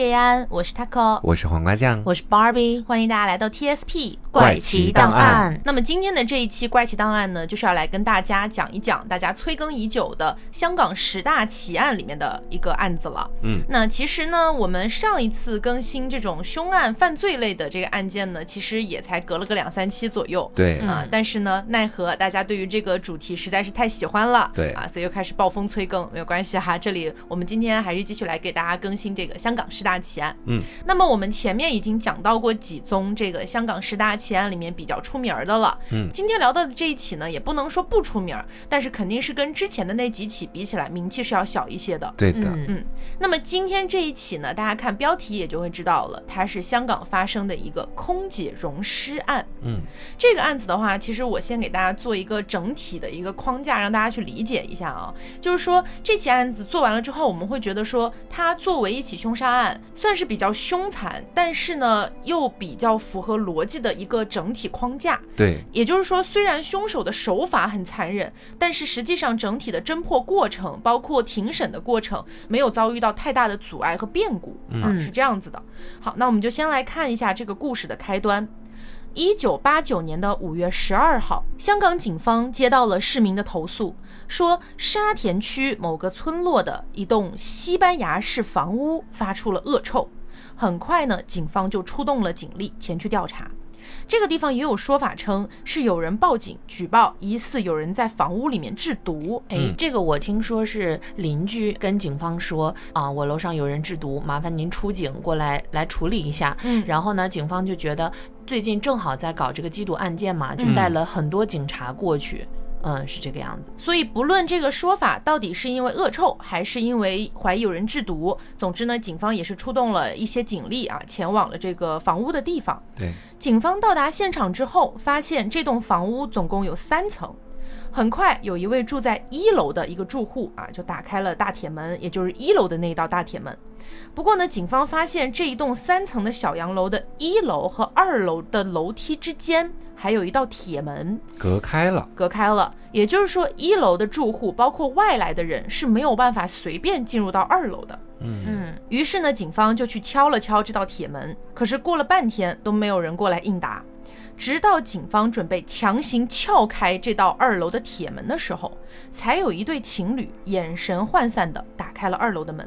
叶安，我是 Taco，我是黄瓜酱，我是 Barbie，欢迎大家来到 TSP 怪奇档案。那么今天的这一期怪奇档案呢，就是要来跟大家讲一讲大家催更已久的香港十大奇案里面的一个案子了。嗯，那其实呢，我们上一次更新这种凶案、犯罪类的这个案件呢，其实也才隔了个两三期左右。对啊，但是呢，奈何大家对于这个主题实在是太喜欢了。对啊，所以又开始暴风催更，没有关系哈。这里我们今天还是继续来给大家更新这个香港十大奇案。嗯，那么我们前面已经讲到过几宗这个香港十大奇案里面比较出名的了。嗯，今天聊到的这一起呢，也不能说不出名，但是肯定是跟之前的那几起比起来，名气是要小一些的。对的，嗯，那么今天这一起呢，大家看标题也就会知道了，它是香港发生的一个空姐溶尸案。嗯，这个案子的话，其实我先给大家做一个整体的一个框架，让大家去理解一下啊。就是说，这起案子做完了之后，我们会觉得说，它作为一起凶杀案，算是比较凶残，但是呢，又比较符合逻辑的一个整体框架。对，也就是说，虽然凶手的手法很残忍，但是实际上整体的侦破过程，包括庭审的过程，没有遭遇到太大的阻碍和变故啊，嗯是这样子的。好，那我们就先来看一下这个故事的开端。一九八九年的五月十二号，香港警方接到了市民的投诉，说沙田区某个村落的一栋西班牙式房屋发出了恶臭。很快呢，警方就出动了警力前去调查。这个地方也有说法称是有人报警举报，疑似有人在房屋里面制毒。哎，这个我听说是邻居跟警方说啊，我楼上有人制毒，麻烦您出警过来来处理一下。嗯然后呢，警方就觉得最近正好在搞这个缉毒案件嘛，就嗯带了很多警察过去。嗯，是这个样子。所以不论这个说法到底是因为恶臭，还是因为怀疑有人制毒，总之呢，警方也是出动了一些警力啊，前往了这个房屋的地方。对，警方到达现场之后，发现这栋房屋总共有三层。很快，有一位住在一楼的一个住户啊，就打开了大铁门，也就是一楼的那一道大铁门。不过呢，警方发现这一栋三层的小洋楼的一楼和二楼的楼梯之间还有一道铁门隔开了，隔开了，也就是说，一楼的住户包括外来的人是没有办法随便进入到二楼的。嗯，嗯，于是呢，警方就去敲了敲这道铁门，可是过了半天都没有人过来应答。直到警方准备强行撬开这道二楼的铁门的时候，才有一对情侣眼神涣散地打开了二楼的门。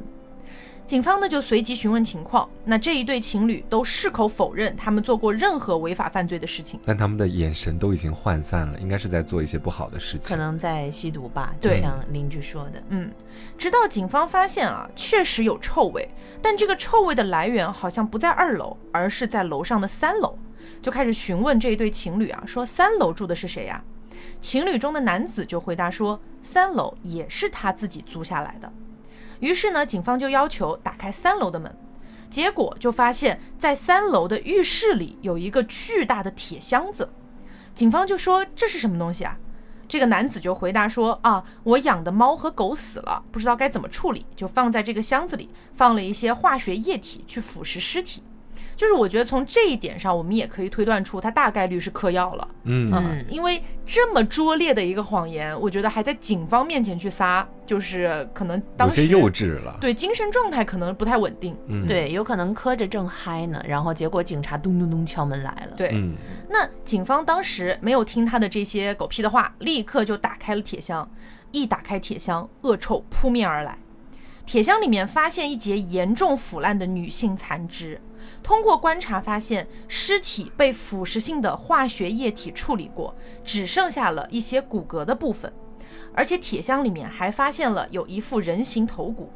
警方呢就随即询问情况，那这一对情侣都矢口否认他们做过任何违法犯罪的事情。但他们的眼神都已经涣散了，应该是在做一些不好的事情可。能在吸毒吧，就对像邻居说的。嗯，直到警方发现啊，确实有臭味，但这个臭味的来源好像不在二楼，而是在楼上的三楼，就开始询问这一对情侣啊，说三楼住的是谁呀、情侣中的男子就回答说，三楼也是他自己租下来的。于是呢，警方就要求打开三楼的门，结果就发现，在三楼的浴室里有一个巨大的铁箱子。警方就说这是什么东西啊？这个男子就回答说啊，我养的猫和狗死了，不知道该怎么处理，就放在这个箱子里，放了一些化学液体去腐蚀尸体。就是我觉得从这一点上，我们也可以推断出他大概率是嗑药了。嗯，嗯，因为这么拙劣的一个谎言，我觉得还在警方面前去撒，就是可能当时有些幼稚了。对精神状态可能不太稳定。嗯，，对，有可能磕着正嗨呢，然后结果警察咚咚咚敲门来了。对，嗯，那警方当时没有听他的这些狗屁的话，立刻就打开了铁箱。一打开铁箱，恶臭扑面而来。铁箱里面发现一截严重腐烂的女性残肢，通过观察发现尸体被腐蚀性的化学液体处理过，只剩下了一些骨骼的部分。而且铁箱里面还发现了有一副人形头骨，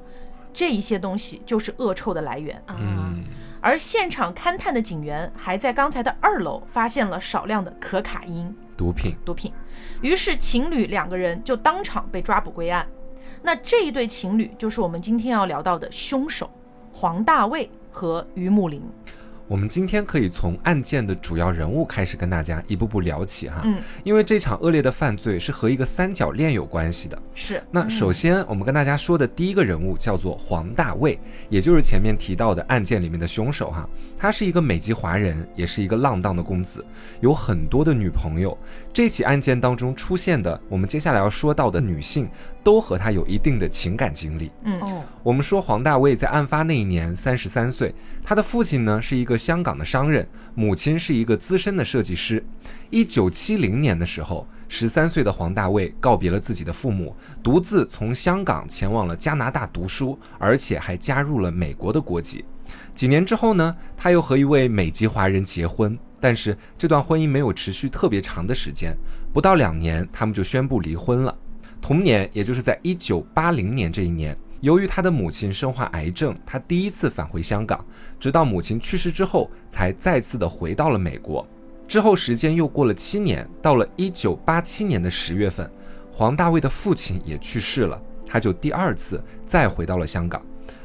这一些东西就是恶臭的来源。啊，嗯，而现场勘探的警员还在刚才的二楼发现了少量的可卡因毒品。毒品，于是情侣两个人就当场被抓捕归案。那这一对情侣就是我们今天要聊到的凶手黄大卫和于木林。我们今天可以从案件的主要人物开始跟大家一步步聊起哈，嗯，因为这场恶劣的犯罪是和一个三角恋有关系的。是，那首先，我们跟大家说的第一个人物叫做黄大卫，也就是前面提到的案件里面的凶手哈。他是一个美籍华人，也是一个浪荡的公子，有很多的女朋友。这起案件当中出现的，我们接下来要说到的女性，都和她有一定的情感经历。嗯哦，我们说黄大卫在案发那一年三十三岁，他的父亲呢是一个香港的商人，母亲是一个资深的设计师。一九七零年的时候，十三岁的黄大卫告别了自己的父母，独自从香港前往了加拿大读书，而且还加入了美国的国籍。几年之后呢，他又和一位美籍华人结婚，但是这段婚姻没有持续特别长的时间，不到两年，他们就宣布离婚了。同年，也就是在一九八零年这一年，由于他的母亲身患癌症，他第一次返回香港，直到母亲去世之后，才再次的回到了美国。之后时间又过了七年，到了一九八七年的十月份，黄大卫的父亲也去世了，他就第二次再回到了香港。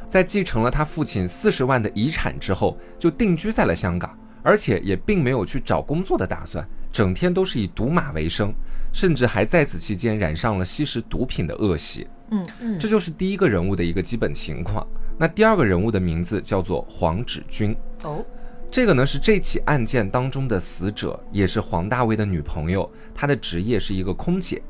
在继承了他父亲四十万的遗产之后，就定居在了香港，而且也并没有去找工作的打算，整天都是以赌马为生，甚至还在此期间染上了吸食毒品的恶习。嗯嗯这就是第一个人物的一个基本情况。那第二个人物的名字叫做黄芷君，哦，这个呢是这起案件当中的死者，也是黄大卫的女朋友，她的职业是一个空姐。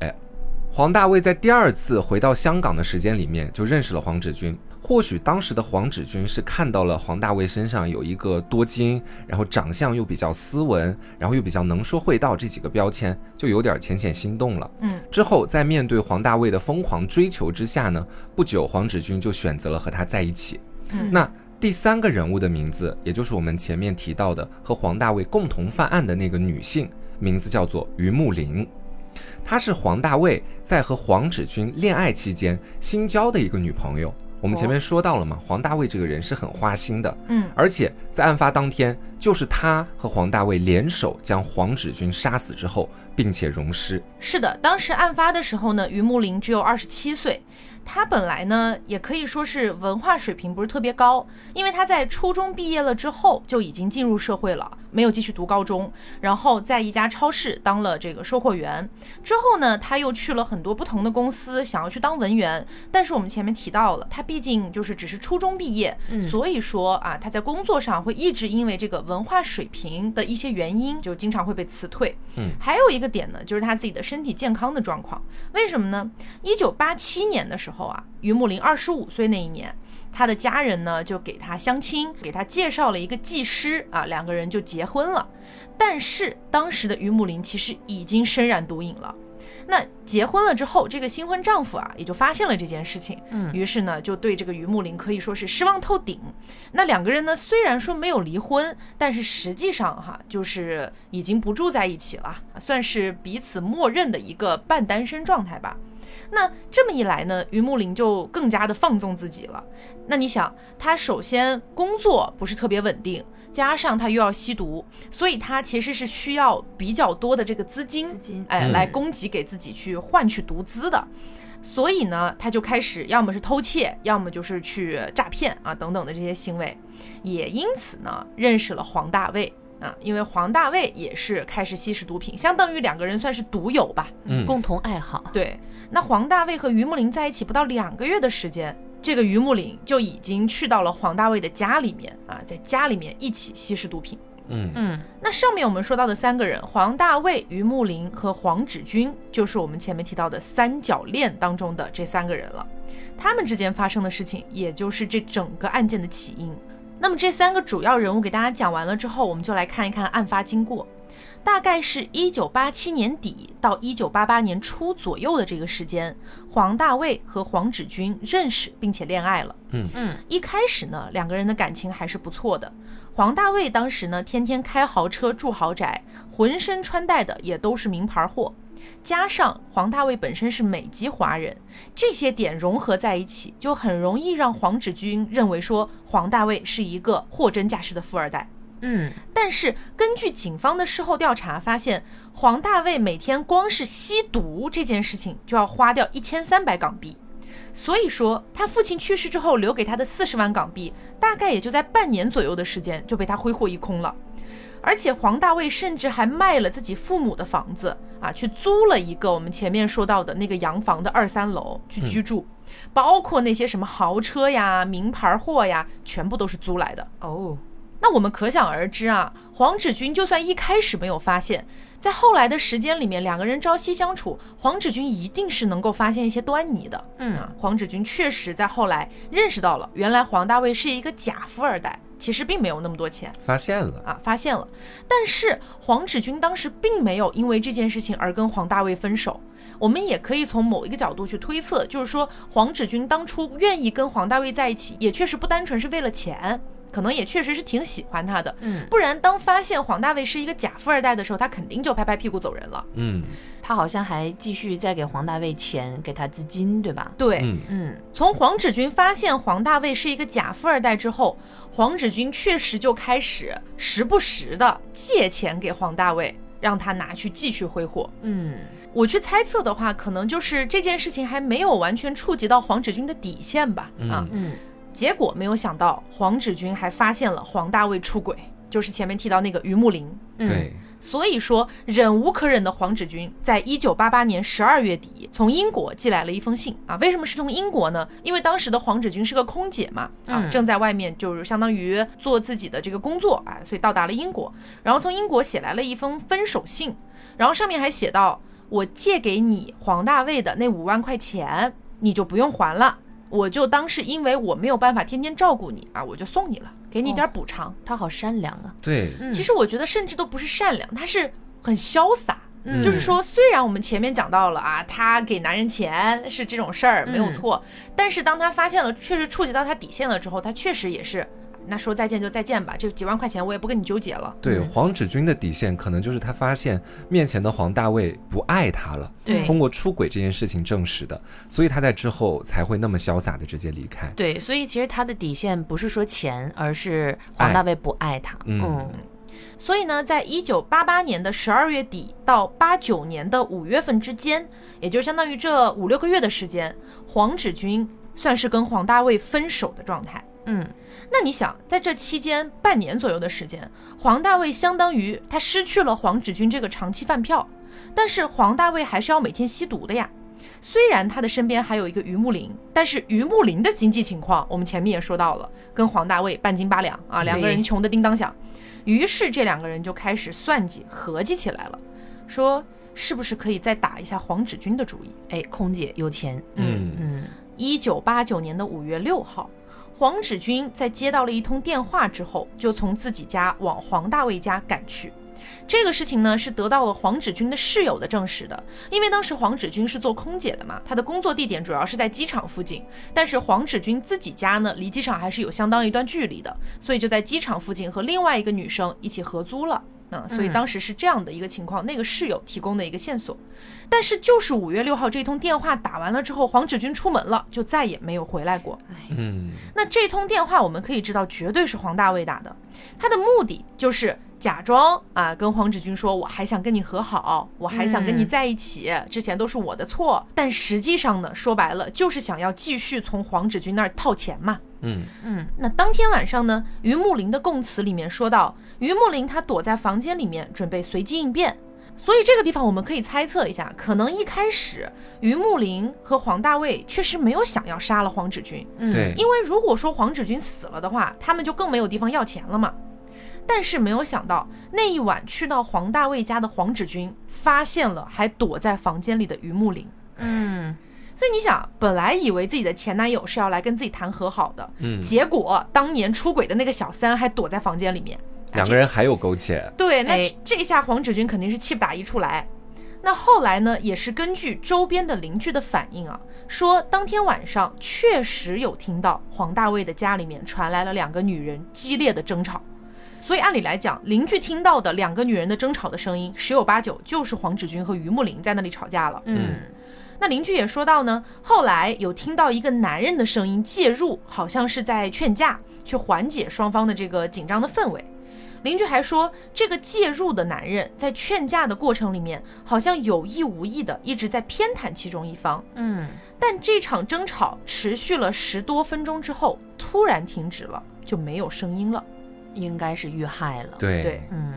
黄大卫在第二次回到香港的时间里面就认识了黄芷君。或许当时的黄芷君是看到了黄大卫身上有一个多金，然后长相又比较斯文，然后又比较能说会道这几个标签，就有点浅浅心动了。嗯，之后在面对黄大卫的疯狂追求之下呢，不久黄芷君就选择了和他在一起。嗯那第三个人物的名字，也就是我们前面提到的和黄大卫共同犯案的那个女性，名字叫做于木林。她是黄大卫在和黄芷君恋爱期间新交的一个女朋友。我们前面说到了嘛，黄大卫这个人是很花心的，嗯而且在案发当天，就是他和黄大卫联手将黄芷君杀死之后，并且溶尸。是的，当时案发的时候呢，于木林只有二十七岁。他本来呢，也可以说是文化水平不是特别高，因为他在初中毕业了之后就已经进入社会了，没有继续读高中，然后在一家超市当了这个售货员。之后呢，他又去了很多不同的公司，想要去当文员。但是我们前面提到了，他毕竟就是只是初中毕业，所以说啊，他在工作上会一直因为这个文化水平的一些原因，就经常会被辞退。嗯，还有一个点呢，就是他自己的身体健康的状况。为什么呢？一九八七年的时候啊，于木林二十五岁那一年，他的家人呢就给他相亲，给他介绍了一个技师啊，两个人就结婚了。但是当时的于木林其实已经身染毒瘾了。那结婚了之后，这个新婚丈夫啊也就发现了这件事情，嗯于是呢就对这个于木林可以说是失望透顶。那两个人呢虽然说没有离婚，但是实际上哈就是已经不住在一起了，算是彼此默认的一个半单身状态吧。那这么一来呢，于木林就更加的放纵自己了。那你想，他首先工作不是特别稳定，加上他又要吸毒，所以他其实是需要比较多的这个资金，资金哎，嗯来供给给自己去换取毒资的。所以呢，他就开始要么是偷窃，要么就是去诈骗啊等等的这些行为，也因此呢认识了黄大卫啊，因为黄大卫也是开始吸食毒品，相当于两个人算是毒友吧。嗯共同爱好，对，那黄大卫和于木林在一起不到两个月的时间，这个于木林就已经去到了黄大卫的家里面啊，在家里面一起吸食毒品。嗯嗯那上面我们说到的三个人，黄大卫、于木林和黄芷君，就是我们前面提到的三角恋当中的这三个人了。他们之间发生的事情，也就是这整个案件的起因。那么这三个主要人物给大家讲完了之后，我们就来看一看案发经过。大概是一九八七年底到一九八八年初左右的这个时间，黄大卫和黄芷君认识并且恋爱了。嗯一开始呢，两个人的感情还是不错的。黄大卫当时呢，天天开豪车住豪宅，浑身穿戴的也都是名牌货，加上黄大卫本身是美籍华人，这些点融合在一起，就很容易让黄芷君认为说黄大卫是一个货真价实的富二代。嗯但是根据警方的事后调查发现，黄大卫每天光是吸毒这件事情就要花掉一千三百港币，所以说他父亲去世之后留给他的四十万港币，大概也就在半年左右的时间就被他挥霍一空了。而且黄大卫甚至还卖了自己父母的房子啊，去租了一个我们前面说到的那个洋房的二三楼去居住，包括那些什么豪车呀、名牌货呀，全部都是租来的。哦，那我们可想而知啊，黄芷君就算一开始没有发现，在后来的时间里面，两个人朝夕相处，黄芷君一定是能够发现一些端倪的。嗯啊，黄芷君确实在后来认识到了，原来黄大卫是一个假富二代，其实并没有那么多钱发现了，啊，发现了。但是黄芷君当时并没有因为这件事情而跟黄大卫分手。我们也可以从某一个角度去推测，就是说黄芷君当初愿意跟黄大卫在一起，也确实不单纯是为了钱，可能也确实是挺喜欢他的。嗯，不然当发现黄大卫是一个假富二代的时候，他肯定就拍拍屁股走人了。嗯他好像还继续再给黄大卫钱，给他资金，对吧？对，嗯嗯从黄芷君发现黄大卫是一个假富二代之后，黄芷君确实就开始时不时的借钱给黄大卫，让他拿去继续挥霍。嗯我去猜测的话，可能就是这件事情还没有完全触及到黄芷君的底线吧。啊，嗯结果没有想到黄芷君还发现了黄大卫出轨，就是前面提到那个于木林。嗯，对，所以说，忍无可忍的黄芷君在一九八八年十二月底从英国寄来了一封信啊。为什么是从英国呢？因为当时的黄芷君是个空姐嘛，啊，嗯正在外面就是相当于做自己的这个工作啊，所以到达了英国，然后从英国写来了一封分手信，然后上面还写到：我借给你黄大卫的那五万块钱，你就不用还了。我就当是因为我没有办法天天照顾你啊，我就送你了，给你点补偿。他好善良啊。对，嗯其实我觉得甚至都不是善良，他是很潇洒。嗯就是说，虽然我们前面讲到了啊，他给男人钱是这种事儿没有错，但是当他发现了确实触及到他底线了之后，他确实也是，那说再见就再见吧，这几万块钱我也不跟你纠结了。对，嗯黄芷君的底线可能就是他发现面前的黄大卫不爱他了，对通过出轨这件事情证实的，所以他在之后才会那么潇洒的直接离开。对，所以其实他的底线不是说钱，而是黄大卫不爱他。嗯嗯所以呢，在一九八八年的十二月底到八九年的五月份之间，也就相当于这五六个月的时间，黄芷君算是跟黄大卫分手的状态。嗯那你想，在这期间半年左右的时间，黄大卫相当于他失去了黄芷君这个长期饭票，但是黄大卫还是要每天吸毒的呀。虽然他的身边还有一个于木林，但是于木林的经济情况，我们前面也说到了，跟黄大卫半斤八两啊，两个人穷得叮当响。于是这两个人就开始算计合计起来了，说是不是可以再打一下黄芷君的主意？哎，空姐有钱。嗯嗯一九八九年的五月六号，黄芷君在接到了一通电话之后，就从自己家往黄大卫家赶去。这个事情呢，是得到了黄芷君的室友的证实的，因为当时黄芷君是做空姐的嘛，她的工作地点主要是在机场附近，但是黄芷君自己家呢，离机场还是有相当一段距离的，所以就在机场附近和另外一个女生一起合租了。啊，所以当时是这样的一个情况，那个室友提供的一个线索。但是就是五月六号这通电话打完了之后，黄芷君出门了，就再也没有回来过。嗯那这通电话我们可以知道，绝对是黄大卫打的，他的目的就是假装啊跟黄芷君说，我还想跟你和好，我还想跟你嗯在一起，之前都是我的错。但实际上呢，说白了就是想要继续从黄芷君那儿套钱嘛。嗯嗯那当天晚上呢，于木林的供词里面说到，于木林他躲在房间里面准备随机应变。所以这个地方我们可以猜测一下，可能一开始于木林和黄大卫确实没有想要杀了黄芷君，嗯，对，因为如果说黄芷君死了的话，他们就更没有地方要钱了嘛。但是没有想到，那一晚去到黄大卫家的黄芷君发现了还躲在房间里的于木林。嗯所以你想，本来以为自己的前男友是要来跟自己谈和好的，嗯，结果当年出轨的那个小三还躲在房间里面，两个人还有苟且，对，那这下黄芷君肯定是气不打一处来。那后来呢，也是根据周边的邻居的反应啊，说当天晚上确实有听到黄大卫的家里面传来了两个女人激烈的争吵。所以按理来讲，邻居听到的两个女人的争吵的声音，十有八九就是黄芷君和于木林在那里吵架了。嗯那邻居也说到呢，后来有听到一个男人的声音介入，好像是在劝架，去缓解双方的这个紧张的氛围。邻居还说，这个介入的男人在劝架的过程里面，好像有意无意的一直在偏袒其中一方。嗯但这场争吵持续了十多分钟之后，突然停止了，就没有声音了。应该是遇害了。对对，嗯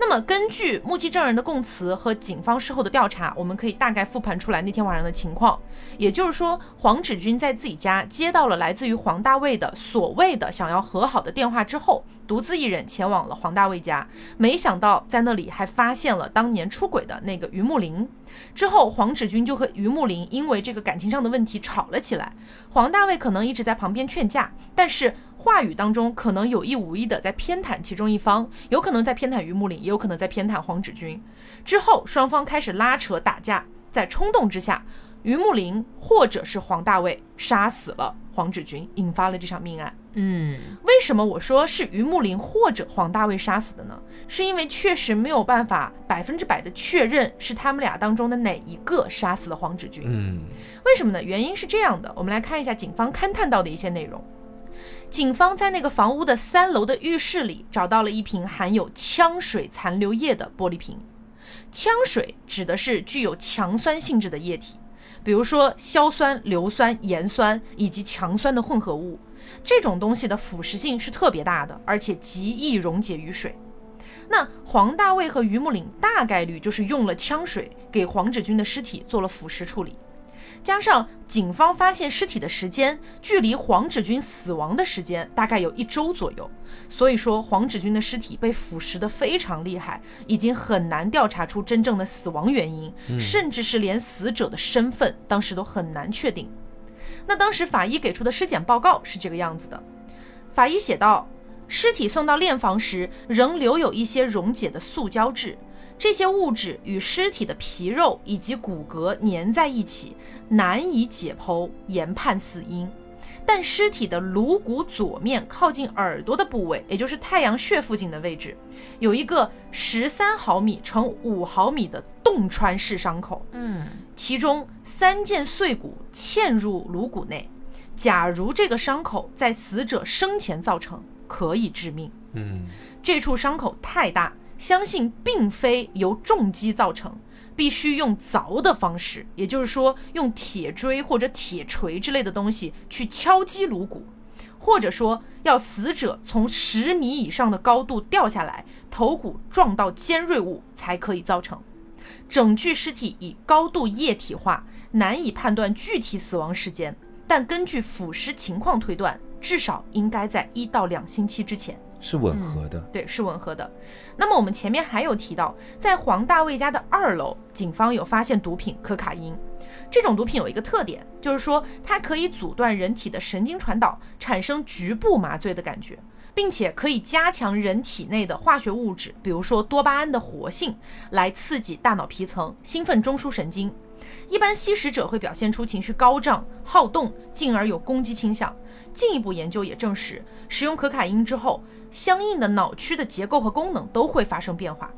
那么根据目击证人的供词和警方事后的调查，我们可以大概复盘出来那天晚上的情况。也就是说，黄芷君在自己家接到了来自于黄大卫的所谓的想要和好的电话之后，独自一人前往了黄大卫家，没想到在那里还发现了当年出轨的那个于木林。之后，黄芷君就和于木林因为这个感情上的问题吵了起来。黄大卫可能一直在旁边劝架，但是话语当中可能有意无意的在偏袒其中一方，有可能在偏袒于木林，也有可能在偏袒黄芷君。之后，双方开始拉扯打架，在冲动之下，于木林或者是黄大卫杀死了黄芷君，引发了这场命案。嗯，为什么我说是于木林或者黄大卫杀死的呢？是因为确实没有办法百分之百的确认是他们俩当中的哪一个杀死了黄芷君。嗯，为什么呢？原因是这样的，我们来看一下警方勘探到的一些内容。警方在那个房屋的三楼的浴室里找到了一瓶含有枪水残留液的玻璃瓶。枪水指的是具有强酸性质的液体，比如说硝酸、硫酸、盐酸以及强酸的混合物。这种东西的腐蚀性是特别大的，而且极易溶解于水。那黄大卫和于木岭大概率就是用了枪水给黄志军的尸体做了腐蚀处理，加上警方发现尸体的时间距离黄芷君死亡的时间大概有一周左右，所以说黄芷君的尸体被腐蚀的非常厉害，已经很难调查出真正的死亡原因，甚至是连死者的身份当时都很难确定。那当时法医给出的尸检报告是这个样子的，法医写道，尸体送到殓房时仍留有一些溶解的塑胶质，这些物质与尸体的皮肉以及骨骼粘在一起，难以解剖，研判死因。但尸体的颅骨左面靠近耳朵的部位，也就是太阳穴附近的位置，有一个十三毫米乘五毫米的洞穿式伤口。嗯，其中三件碎骨嵌入颅骨内。假如这个伤口在死者生前造成，可以致命。嗯，这处伤口太大，相信并非由重击造成，必须用凿的方式，也就是说用铁锥或者铁锤之类的东西去敲击颅骨，或者说要死者从十米以上的高度掉下来，头骨撞到尖锐物才可以造成。整具尸体已高度液体化，难以判断具体死亡时间，但根据腐蚀情况推断，至少应该在一到两星期之前。是吻合的。对，是吻合的。那么我们前面还有提到，在黄大卫家的二楼，警方有发现毒品可卡因。这种毒品有一个特点，就是说它可以阻断人体的神经传导，产生局部麻醉的感觉，并且可以加强人体内的化学物质，比如说多巴胺的活性，来刺激大脑皮层，兴奋中枢神经。一般吸食者会表现出情绪高涨、好动，进而有攻击倾向。进一步研究也证实，使用可卡因之后，相应的脑区的结构和功能都会发生变化。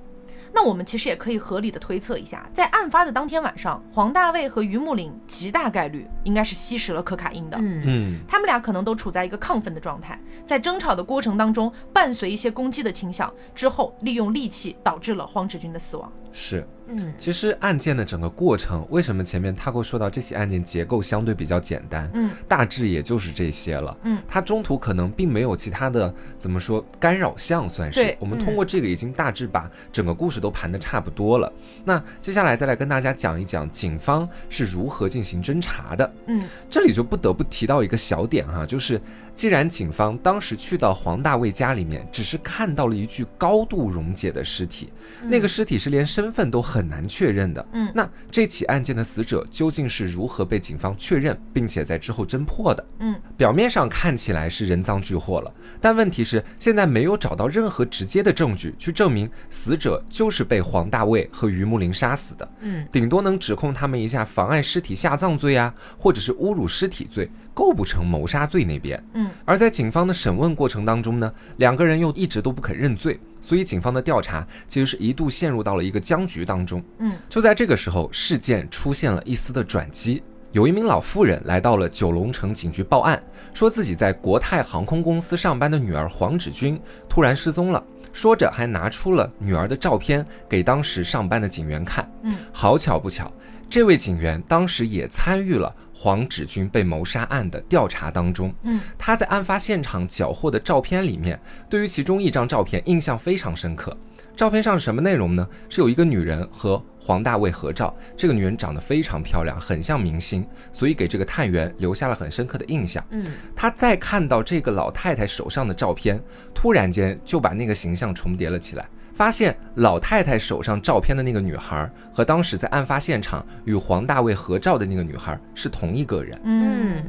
那我们其实也可以合理的推测一下，在案发的当天晚上，黄大卫和于木林极大概率应该是吸食了可卡因的。嗯嗯，他们俩可能都处在一个亢奋的状态，在争吵的过程当中，伴随一些攻击的倾向，之后利用利器导致了荒志军的死亡。是。嗯其实案件的整个过程，为什么前面他会说到这起案件结构相对比较简单？嗯，大致也就是这些了。嗯，它中途可能并没有其他的怎么说干扰项，算是对我们通过这个已经大致把整个故事都盘得差不多了。那接下来再来跟大家讲一讲警方是如何进行侦查的。嗯，这里就不得不提到一个小点哈，就是既然警方当时去到黄大卫家里面，只是看到了一具高度溶解的尸体，那个尸体是连身份都很难确认的。嗯那这起案件的死者究竟是如何被警方确认，并且在之后侦破的？嗯，表面上看起来是人赃俱获了，但问题是现在没有找到任何直接的证据去证明死者就是被黄大卫和于木林杀死的。嗯，顶多能指控他们一下妨碍尸体下葬罪啊，或者是侮辱尸体罪，构不成谋杀罪那边。嗯，而在警方的审问过程当中呢，两个人又一直都不肯认罪，所以警方的调查其实是一度陷入到了一个僵局当中。嗯，就在这个时候，事件出现了一丝的转机。有一名老妇人来到了九龙城警局报案，说自己在国泰航空公司上班的女儿黄芷君突然失踪了，说着还拿出了女儿的照片给当时上班的警员看。嗯，好巧不巧，这位警员当时也参与了黄芷君被谋杀案的调查当中，嗯，他在案发现场缴获的照片里面，对于其中一张照片印象非常深刻。照片上是什么内容呢？是有一个女人和黄大卫合照，这个女人长得非常漂亮，很像明星，所以给这个探员留下了很深刻的印象。嗯，他再看到这个老太太手上的照片，突然间就把那个形象重叠了起来。发现老太太手上照片的那个女孩和当时在案发现场与黄大卫合照的那个女孩是同一个人。嗯，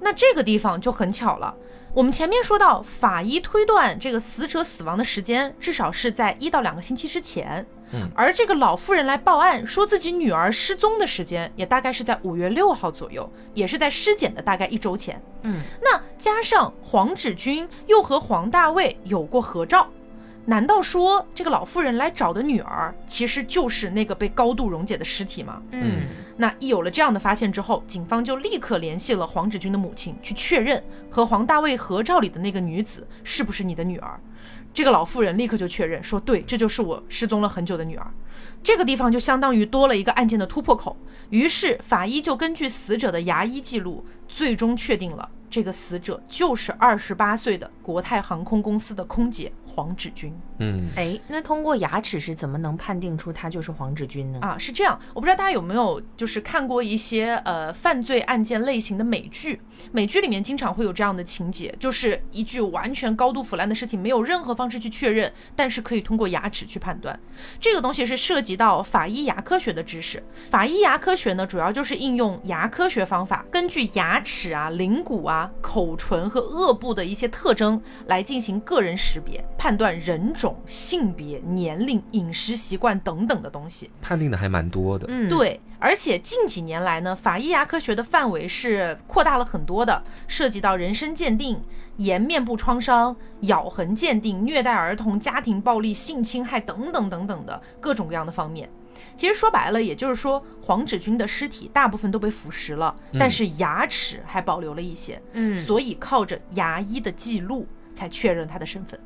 那这个地方就很巧了。我们前面说到，法医推断这个死者死亡的时间至少是在一到两个星期之前。嗯，而这个老妇人来报案说自己女儿失踪的时间，也大概是在五月六号左右，也是在尸检的大概一周前。嗯，那加上黄芷君又和黄大卫有过合照。难道说这个老妇人来找的女儿其实就是那个被高度溶解的尸体吗？嗯，那一有了这样的发现之后，警方就立刻联系了黄志军的母亲，去确认和黄大卫合照里的那个女子是不是你的女儿。这个老妇人立刻就确认说，对，这就是我失踪了很久的女儿。这个地方就相当于多了一个案件的突破口。于是法医就根据死者的牙医记录，最终确定了这个死者就是二十八岁的国泰航空公司的空姐黄芷君。嗯，哎，那通过牙齿是怎么能判定出它就是黄芷君呢？啊，是这样，我不知道大家有没有就是看过一些呃犯罪案件类型的美剧，美剧里面经常会有这样的情节，就是一具完全高度腐烂的尸体，没有任何方式去确认，但是可以通过牙齿去判断。这个东西是涉及到法医牙科学的知识。法医牙科学呢，主要就是应用牙科学方法，根据牙齿啊、灵骨啊、口唇和颚部的一些特征来进行个人识别，判断人种、性别、年龄、饮食习惯等等的东西。判定的还蛮多的。嗯，，对，而且近几年来呢，法医牙科学的范围是扩大了很多的，涉及到人身鉴定、颜面部创伤、咬痕鉴定、虐待儿童、家庭暴力、性侵害等等等等的各种各样的方面。其实说白了，也就是说，黄芷君的尸体大部分都被腐蚀了，但是牙齿还保留了一些，嗯，所以靠着牙医的记录才确认他的身份。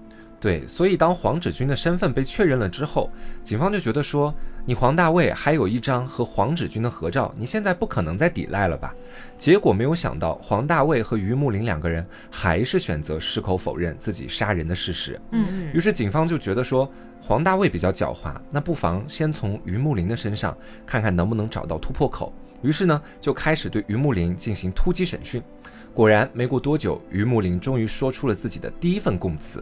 对，所以当黄芷君的身份被确认了之后，警方就觉得说，你黄大卫还有一张和黄芷君的合照，你现在不可能再抵赖了吧？结果没有想到，黄大卫和于木林两个人还是选择矢口否认自己杀人的事实。嗯于是警方就觉得说，黄大卫比较狡猾，那不妨先从于木林的身上看看能不能找到突破口。于是呢，就开始对于木林进行突击审讯。果然，没过多久，于木林终于说出了自己的第一份供词。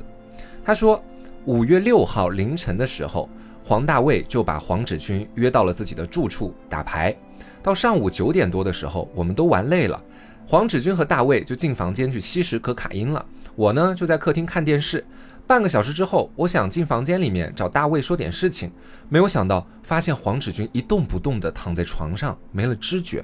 他说，五月六号凌晨的时候，黄大卫就把黄芷君约到了自己的住处打牌。到上午九点多的时候，我们都玩累了，黄芷君和大卫就进房间去吸食可卡因了。我呢就在客厅看电视。半个小时之后，我想进房间里面找大卫说点事情，没有想到发现黄芷君一动不动地躺在床上，没了知觉。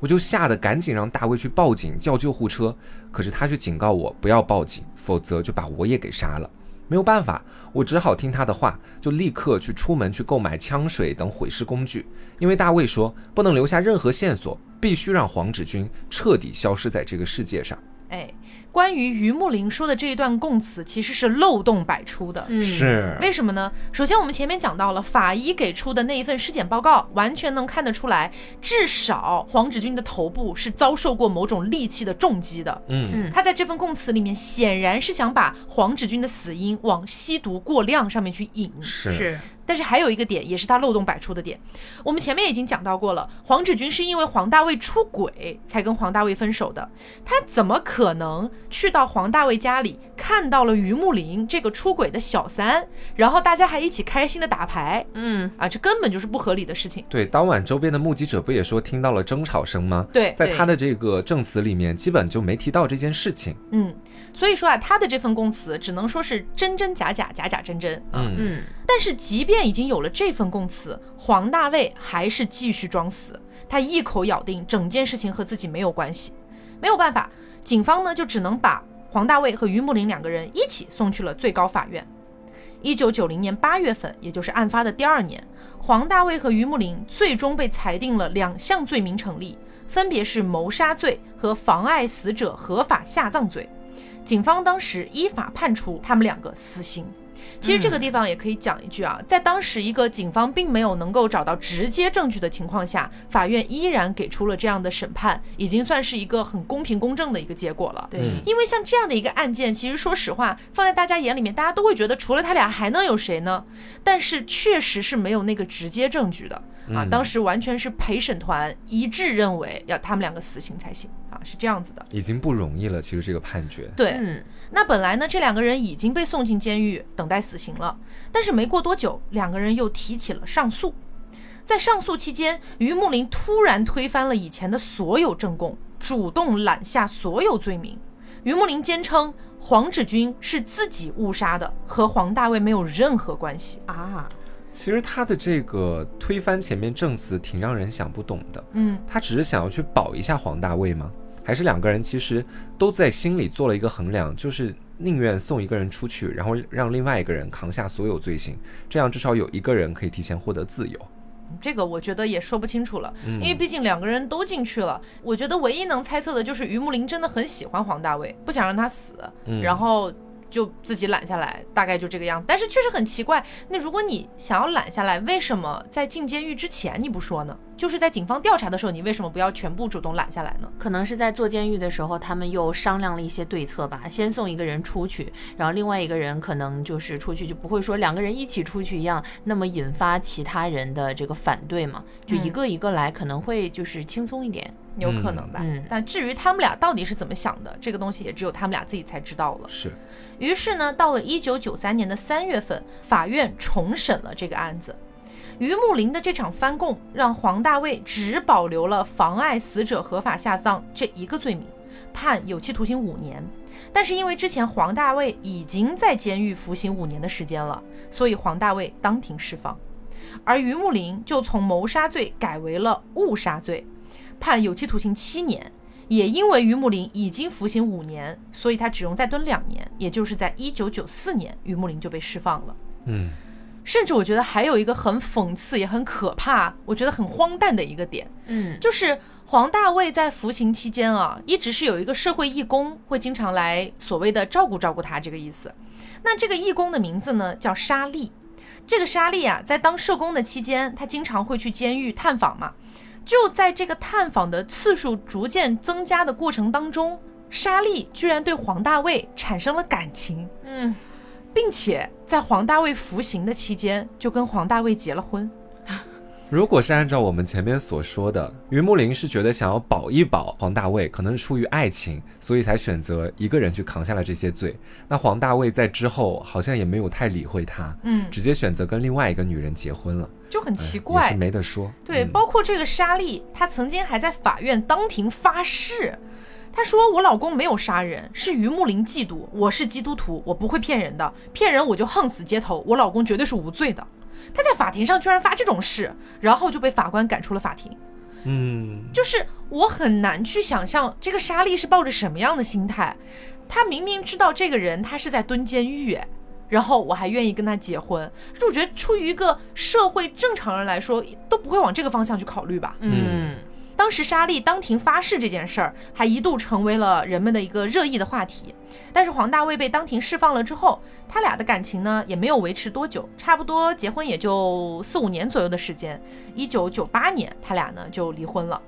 我就吓得赶紧让大卫去报警叫救护车，可是他却警告我不要报警，否则就把我也给杀了。没有办法，我只好听他的话，就立刻去出门去购买枪水等毁尸工具。因为大卫说不能留下任何线索，必须让黄志军彻底消失在这个世界上。哎，关于于木林说的这一段供词，其实是漏洞百出的。嗯，是，为什么呢？首先，我们前面讲到了法医给出的那一份尸检报告，完全能看得出来，至少黄芷君的头部是遭受过某种利器的重击的。嗯嗯他在这份供词里面，显然是想把黄芷君的死因往吸毒过量上面去引。是是，但是还有一个点，也是他漏洞百出的点。我们前面已经讲到过了，黄芷君是因为黄大卫出轨才跟黄大卫分手的。他怎么可能去到黄大卫家里看到了于木林这个出轨的小三，然后大家还一起开心的打牌嗯，啊？这根本就是不合理的事情。对，当晚周边的目击者不也说听到了争吵声吗？对在他的这个证词里面，基本就没提到这件事情。嗯，所以说啊，他的这份供词只能说是真真假假，假假真真啊。嗯嗯，但是即便已经有了这份供词，黄大卫还是继续装死，他一口咬定整件事情和自己没有关系。没有办法，警方呢就只能把黄大卫和于木林两个人一起送去了最高法院。一九九零年八月份，也就是案发的第二年，黄大卫和于木林最终被裁定了两项罪名成立，分别是谋杀罪和妨碍死者合法下葬罪。警方当时依法判处他们两个死刑。其实这个地方也可以讲一句啊，在当时一个警方并没有能够找到直接证据的情况下，法院依然给出了这样的审判，已经算是一个很公平公正的一个结果了。对嗯因为像这样的一个案件，其实说实话，放在大家眼里面，大家都会觉得除了他俩还能有谁呢？但是确实是没有那个直接证据的啊。嗯当时完全是陪审团一致认为要他们两个死刑才行啊，是这样子的。已经不容易了。其实这个判决，对，嗯，那本来呢，这两个人已经被送进监狱等待死刑了，但是没过多久，两个人又提起了上诉。在上诉期间，于木林突然推翻了以前的所有证供，主动揽下所有罪名。于木林坚称黄志军是自己误杀的，和黄大卫没有任何关系。啊，其实他的这个推翻前面证词挺让人想不懂的。嗯，他只是想要去保一下黄大卫吗？还是两个人其实都在心里做了一个衡量，就是宁愿送一个人出去，然后让另外一个人扛下所有罪行，这样至少有一个人可以提前获得自由。这个我觉得也说不清楚了，嗯因为毕竟两个人都进去了。我觉得唯一能猜测的就是于木林真的很喜欢黄大卫，不想让他死，嗯然后就自己揽下来，大概就这个样子。但是确实很奇怪，那如果你想要揽下来，为什么在进监狱之前你不说呢？就是在警方调查的时候，你为什么不要全部主动揽下来呢？可能是在坐监狱的时候，他们又商量了一些对策吧。先送一个人出去，然后另外一个人可能就是出去就不会说两个人一起出去一样，那么引发其他人的这个反对嘛。就一个一个来，可能会就是轻松一点。有可能吧。嗯但至于他们俩到底是怎么想的，这个东西也只有他们俩自己才知道了。是，于是呢，到了一九九三年的三月份，法院重审了这个案子。于木林的这场翻供，让黄大卫只保留了妨碍死者合法下葬这一个罪名，判有期徒刑五年。但是因为之前黄大卫已经在监狱服刑五年的时间了，所以黄大卫当庭释放，而于木林就从谋杀罪改为了误杀罪，判有期徒刑七年。也因为于木林已经服刑五年，所以他只用再蹲两年，也就是在一九九四年，于木林就被释放了。嗯，甚至我觉得还有一个很讽刺也很可怕，我觉得很荒诞的一个点，嗯，就是黄大卫在服刑期间啊，一直是有一个社会义工会经常来所谓的照顾照顾他这个意思。那这个义工的名字呢叫莎莉。这个莎莉啊，在当社工的期间，他经常会去监狱探访嘛。就在这个探访的次数逐渐增加的过程当中，莎莉居然对黄大卫产生了感情，嗯，并且在黄大卫服刑的期间就跟黄大卫结了婚。如果是按照我们前面所说的，于木林是觉得想要保一保黄大卫，可能是出于爱情，所以才选择一个人去扛下了这些罪。那黄大卫在之后好像也没有太理会他，嗯，直接选择跟另外一个女人结婚了，就很哎奇怪。也是没得说。对，嗯包括这个莎莉，她曾经还在法院当庭发誓，她说我老公没有杀人，是于木林嫉妒，我是基督徒，我不会骗人的，骗人我就横死街头，我老公绝对是无罪的。他在法庭上居然发这种誓，然后就被法官赶出了法庭。嗯，就是我很难去想象这个莎莉是抱着什么样的心态。她明明知道这个人他是在蹲监狱，哎然后我还愿意跟他结婚，就我觉得出于一个社会正常人来说，都不会往这个方向去考虑吧。嗯，当时莎莉当庭发誓这件事儿，还一度成为了人们的一个热议的话题。但是黄大卫被当庭释放了之后，他俩的感情呢也没有维持多久，差不多结婚也就四五年左右的时间。一九九八年，他俩呢就离婚了。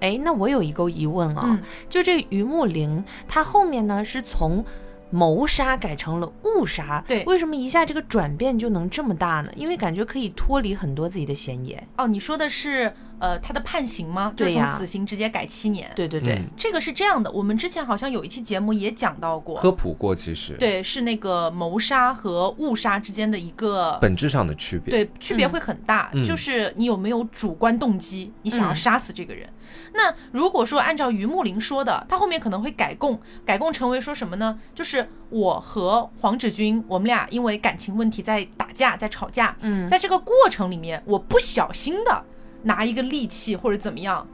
哎，那我有一个疑问啊、嗯就这于木林，他后面呢是从谋杀改成了误杀，对为什么一下这个转变就能这么大呢？因为感觉可以脱离很多自己的嫌疑。哦，你说的是呃他的判刑吗？就是从对死刑直接改七年。对对对，嗯。这个是这样的，我们之前好像有一期节目也讲到过，科普过，其实。对，是那个谋杀和误杀之间的一个本质上的区别。对，区别会很大，嗯。就是你有没有主观动机，你想要嗯杀死这个人。那如果说按照于木林说的，他后面可能会改供，改供成为说什么呢？就是我和黄芷君，我们俩因为感情问题在打架，在吵架，嗯，在这个过程里面，我不小心的拿一个利器或者怎么样。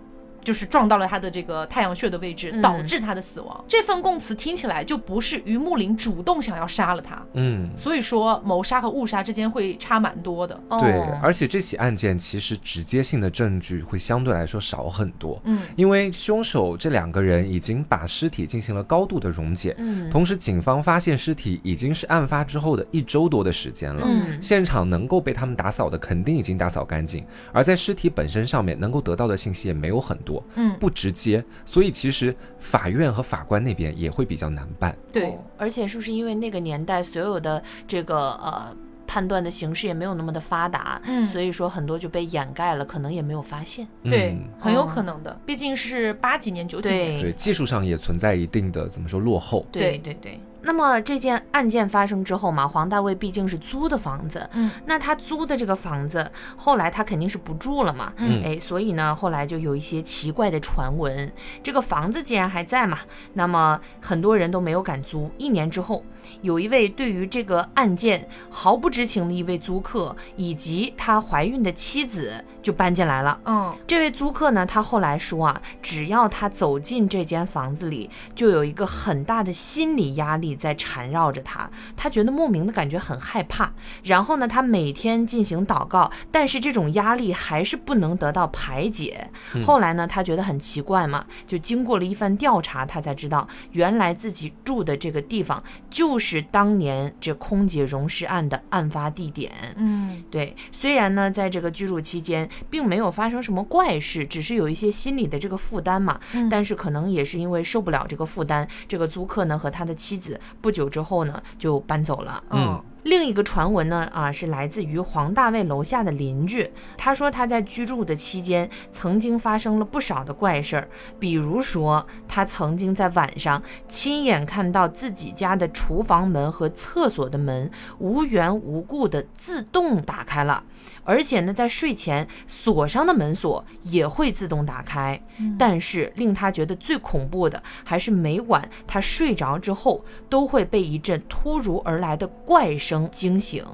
就是撞到了他的这个太阳穴的位置，嗯导致他的死亡。这份供词听起来就不是于木林主动想要杀了他，嗯。所以说谋杀和误杀之间会差蛮多的。哦对，而且这起案件其实直接性的证据会相对来说少很多，嗯，因为凶手这两个人已经把尸体进行了高度的溶解，嗯同时警方发现尸体已经是案发之后的一周多的时间了，嗯现场能够被他们打扫的肯定已经打扫干净，而在尸体本身上面能够得到的信息也没有很多，嗯。不直接，所以其实法院和法官那边也会比较难办，对哦，而且是不是因为那个年代所有的这个呃判断的形式也没有那么的发达，嗯。所以说很多就被掩盖了，可能也没有发现。对嗯，很有可能的，毕竟是八几年、九几年。对，技术上也存在一定的怎么说落后，对。对对。那么这件案件发生之后嘛，黄大卫毕竟是租的房子，嗯，那他租的这个房子，后来他肯定是不住了嘛，嗯哎，所以呢，后来就有一些奇怪的传闻。这个房子既然还在嘛，那么很多人都没有敢租。一年之后，有一位对于这个案件毫不知情的一位租客，以及他怀孕的妻子就搬进来了。嗯这位租客呢，他后来说啊，只要他走进这间房子里，就有一个很大的心理压力在缠绕着他，他觉得莫名的感觉很害怕。然后呢，他每天进行祷告，但是这种压力还是不能得到排解。后来呢，他觉得很奇怪嘛，就经过了一番调查，他才知道原来自己住的这个地方就是当年这空姐溶尸案的案发地点。嗯对，虽然呢，在这个居住期间并没有发生什么怪事，只是有一些心理的这个负担嘛，嗯但是可能也是因为受不了这个负担，这个租客呢和他的妻子不久之后呢就搬走了。嗯另一个传闻呢，啊，是来自于黄大卫楼下的邻居。他说他在居住的期间，曾经发生了不少的怪事儿，比如说他曾经在晚上亲眼看到自己家的厨房门和厕所的门无缘无故的自动打开了。而且呢，在睡前锁上的门锁也会自动打开。但是令他觉得最恐怖的，还是每晚他睡着之后，都会被一阵突如而来的怪声惊醒。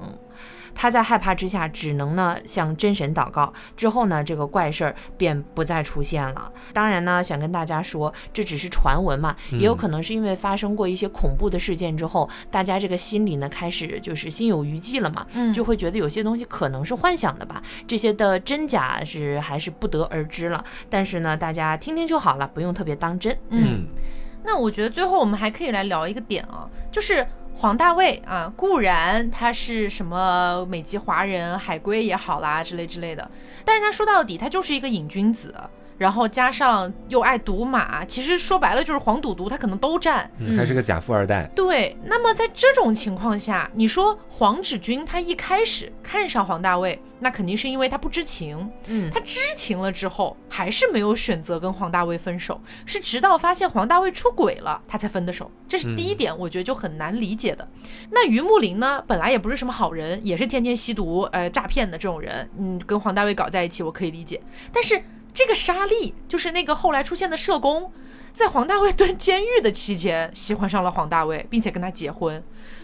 他在害怕之下，只能呢向真神祷告。之后呢，这个怪事儿便不再出现了。当然呢，想跟大家说，这只是传闻嘛，也有可能是因为发生过一些恐怖的事件之后，大家这个心里呢开始就是心有余悸了嘛，嗯就会觉得有些东西可能是幻想的吧。这些的真假是还是不得而知了。但是呢，大家听听就好了，不用特别当真。嗯，那我觉得最后我们还可以来聊一个点啊，就是黄大卫啊，固然他是什么美籍华人、海归也好啦之类之类的，但是他说到底他就是一个瘾君子。然后加上又爱赌马，其实说白了就是黄赌毒，他可能都占。嗯，还是个假富二代，对，那么在这种情况下，你说黄芷君他一开始看上黄大卫，那肯定是因为他不知情。嗯他知情了之后，还是没有选择跟黄大卫分手，是直到发现黄大卫出轨了，他才分的手。这是第一点，我觉得就很难理解的。那于木林呢，本来也不是什么好人，也是天天吸毒、呃诈骗的这种人，嗯，跟黄大卫搞在一起，我可以理解。但是这个沙莉，就是那个后来出现的社工，在黄大卫蹲监狱的期间，喜欢上了黄大卫，并且跟他结婚。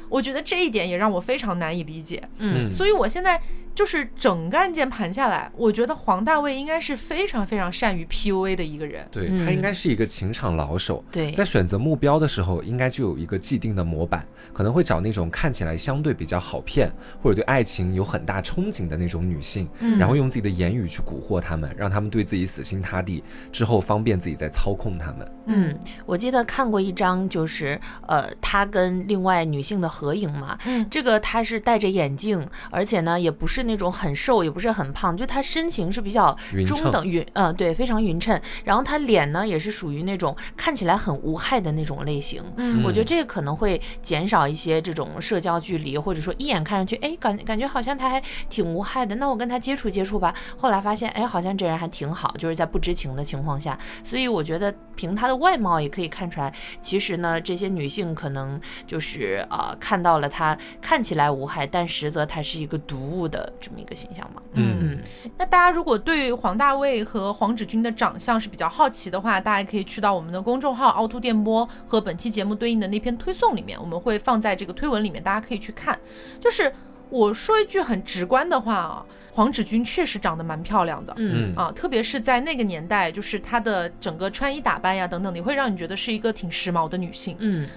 我觉得这一点也让我非常难以理解。嗯所以我现在就是整个案件盘下来，我觉得黄大卫应该是非常非常善于 PUA 的一个人。对嗯他应该是一个情场老手，对在选择目标的时候，应该就有一个既定的模板，可能会找那种看起来相对比较好骗，或者对爱情有很大憧憬的那种女性，嗯然后用自己的言语去蛊惑他们，让他们对自己死心塌地，之后方便自己再操控他们。嗯，我记得看过一张，就是呃，他跟另外女性的合影嘛。嗯这个他是戴着眼镜，而且呢，也不是那种很瘦，也不是很胖，就她身形是比较中等匀，嗯、对，非常匀称。然后她脸呢，也是属于那种看起来很无害的那种类型。嗯我觉得这个可能会减少一些这种社交距离，或者说一眼看上去，哎，感感觉好像她还挺无害的，那我跟她接触接触吧。后来发现，哎，好像这人还挺好，就是在不知情的情况下。所以我觉得凭她的外貌也可以看出来，其实呢，这些女性可能就是呃看到了她看起来无害，但实则她是一个毒物的这么一个形象嘛。嗯那大家如果对黄大卫和黄芷君的长相是比较好奇的话，大家可以去到我们的公众号“凹凸电波”和本期节目对应的那篇推送里面，我们会放在这个推文里面，大家可以去看。就是我说一句很直观的话啊，黄芷君确实长得蛮漂亮的。嗯啊，特别是在那个年代，就是她的整个穿衣打扮呀等等，你会让你觉得是一个挺时髦的女性。嗯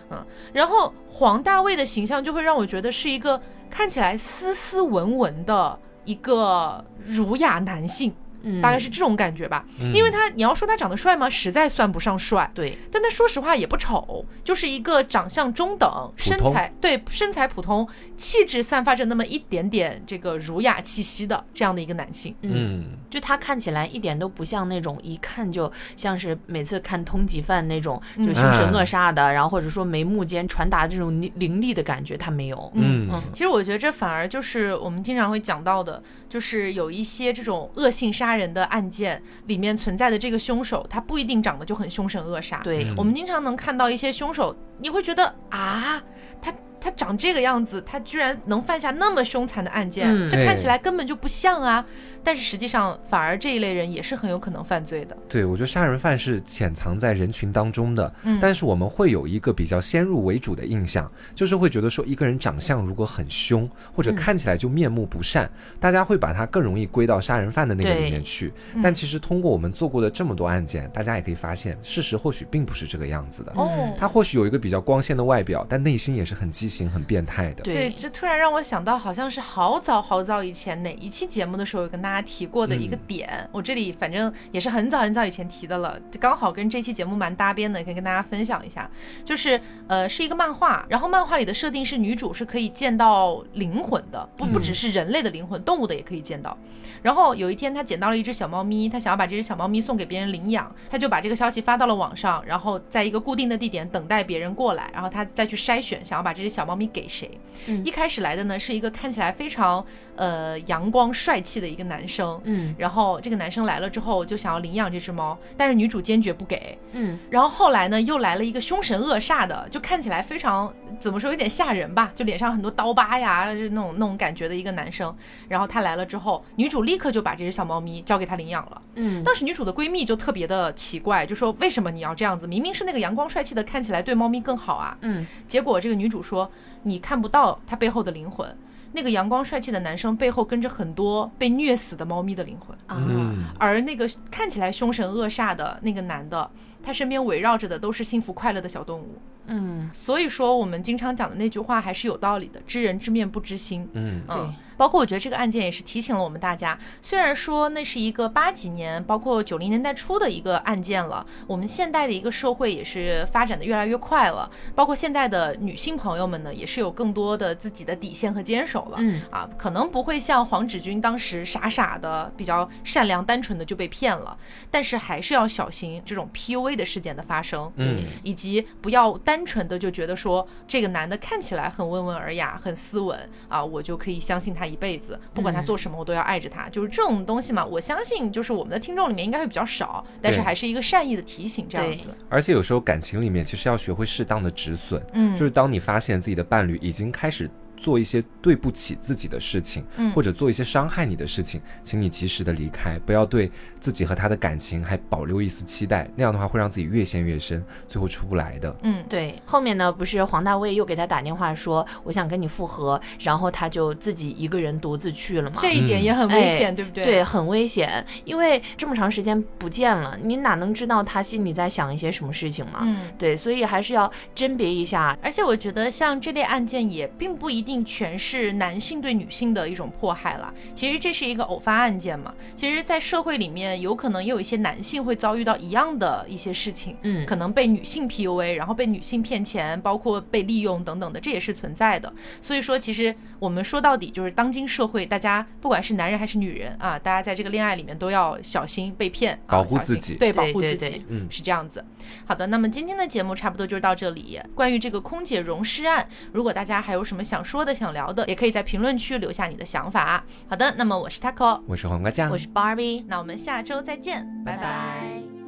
然后黄大卫的形象就会让我觉得是一个看起来斯斯文文的一个儒雅男性，嗯，大概是这种感觉吧。嗯。因为他，你要说他长得帅吗？实在算不上帅，对，但他说实话也不丑，就是一个长相中等，身材对身材普通，气质散发着那么一点点这个儒雅气息的这样的一个男性。嗯，就他看起来一点都不像那种一看就像是每次看通缉犯那种就凶神恶煞的，然后或者说眉目间传达这种凌凌厉的感觉，他没有。嗯。嗯。其实我觉得这反而就是我们经常会讲到的，就是有一些这种恶性杀人的案件里面存在的这个凶手，他不一定长得就很凶神恶煞。对，嗯我们经常能看到一些凶手，你会觉得啊，他他长这个样子，他居然能犯下那么凶残的案件，嗯这看起来根本就不像啊。但是实际上，反而这一类人也是很有可能犯罪的。对，我觉得杀人犯是潜藏在人群当中的，嗯但是我们会有一个比较先入为主的印象，就是会觉得说一个人长相如果很凶，或者看起来就面目不善，大家会把他更容易归到杀人犯的那个里面去。嗯但其实通过我们做过的这么多案件，大家也可以发现，事实或许并不是这个样子的。哦，他或许有一个比较光鲜的外表，但内心也是很畸形、很变态的。对，这突然让我想到，好像是好早好早以前哪一期节目的时候有跟大家提过的一个点，我这里反正也是很早很早以前提的了，就刚好跟这期节目蛮搭边的，可以跟大家分享一下。就是呃是一个漫画，然后漫画里的设定是女主是可以见到灵魂的，不不只是人类的灵魂，动物的也可以见到。然后有一天她捡到了一只小猫咪，她想要把这只小猫咪送给别人领养，她就把这个消息发到了网上，然后在一个固定的地点等待别人过来，然后她再去筛选想要把这只小猫咪给谁。嗯一开始来的呢是一个看起来非常呃阳光帅气的一个男生，嗯然后这个男生来了之后就想要领养这只猫，但是女主坚决不给。嗯然后后来呢又来了一个凶神恶煞的，就看起来非常怎么说有点吓人吧，就脸上很多刀疤呀，是那种那种感觉的一个男生。然后他来了之后，女主立刻就把这只小猫咪交给他领养了。嗯当时女主的闺蜜就特别的奇怪，就说为什么你要这样子？明明是那个阳光帅气的，看起来对猫咪更好啊。嗯结果这个女主说，你看不到他背后的灵魂。那个阳光帅气的男生背后跟着很多被虐死的猫咪的灵魂，啊嗯，而那个看起来凶神恶煞的那个男的，他身边围绕着的都是幸福快乐的小动物。嗯所以说，我们经常讲的那句话还是有道理的：知人知面不知心。嗯对嗯，包括我觉得这个案件也是提醒了我们大家，虽然说那是一个八几年，包括九零年代初的一个案件了，我们现代的一个社会也是发展的越来越快了，包括现在的女性朋友们呢，也是有更多的自己的底线和坚守了。嗯啊，可能不会像黄芷君当时傻傻的、比较善良单纯的就被骗了，但是还是要小心这种 PUA 的事件的发生。嗯以及不要单纯的就觉得说这个男的看起来很温文尔雅、很斯文啊，我就可以相信他一辈子，不管他做什么我都要爱着他，就是这种东西嘛。我相信就是我们的听众里面应该会比较少，但是还是一个善意的提醒这样子。而且有时候感情里面其实要学会适当的止损，嗯，就是当你发现自己的伴侣已经开始做一些对不起自己的事情，嗯或者做一些伤害你的事情，请你及时的离开，不要对自己和他的感情还保留一丝期待，那样的话会让自己越陷越深，最后出不来的。嗯，对，后面呢不是黄大卫又给他打电话说我想跟你复合，然后他就自己一个人独自去了嘛。这一点也很危险，哎对不对？对，很危险，因为这么长时间不见了，你哪能知道他心里在想一些什么事情嘛？嗯。对，所以还是要甄别一下。而且我觉得像这类案件也并不一定全是男性对女性的一种迫害了。其实这是一个偶发案件嘛。其实，在社会里面，有可能也有一些男性会遭遇到一样的一些事情，嗯可能被女性 PUA，然后被女性骗钱，包括被利用等等的，这也是存在的。所以说，其实我们说到底就是当今社会，大家不管是男人还是女人啊，大家在这个恋爱里面都要小心被骗，啊、保护自己对，保护自己对，嗯是这样子。好的，那么今天的节目差不多就到这里。关于这个空姐溶尸案，如果大家还有什么想说的、想聊的，也可以在评论区留下你的想法。好的，那么我是 Taco，我是黄瓜酱，我是 Barbie，那我们下周再见，拜拜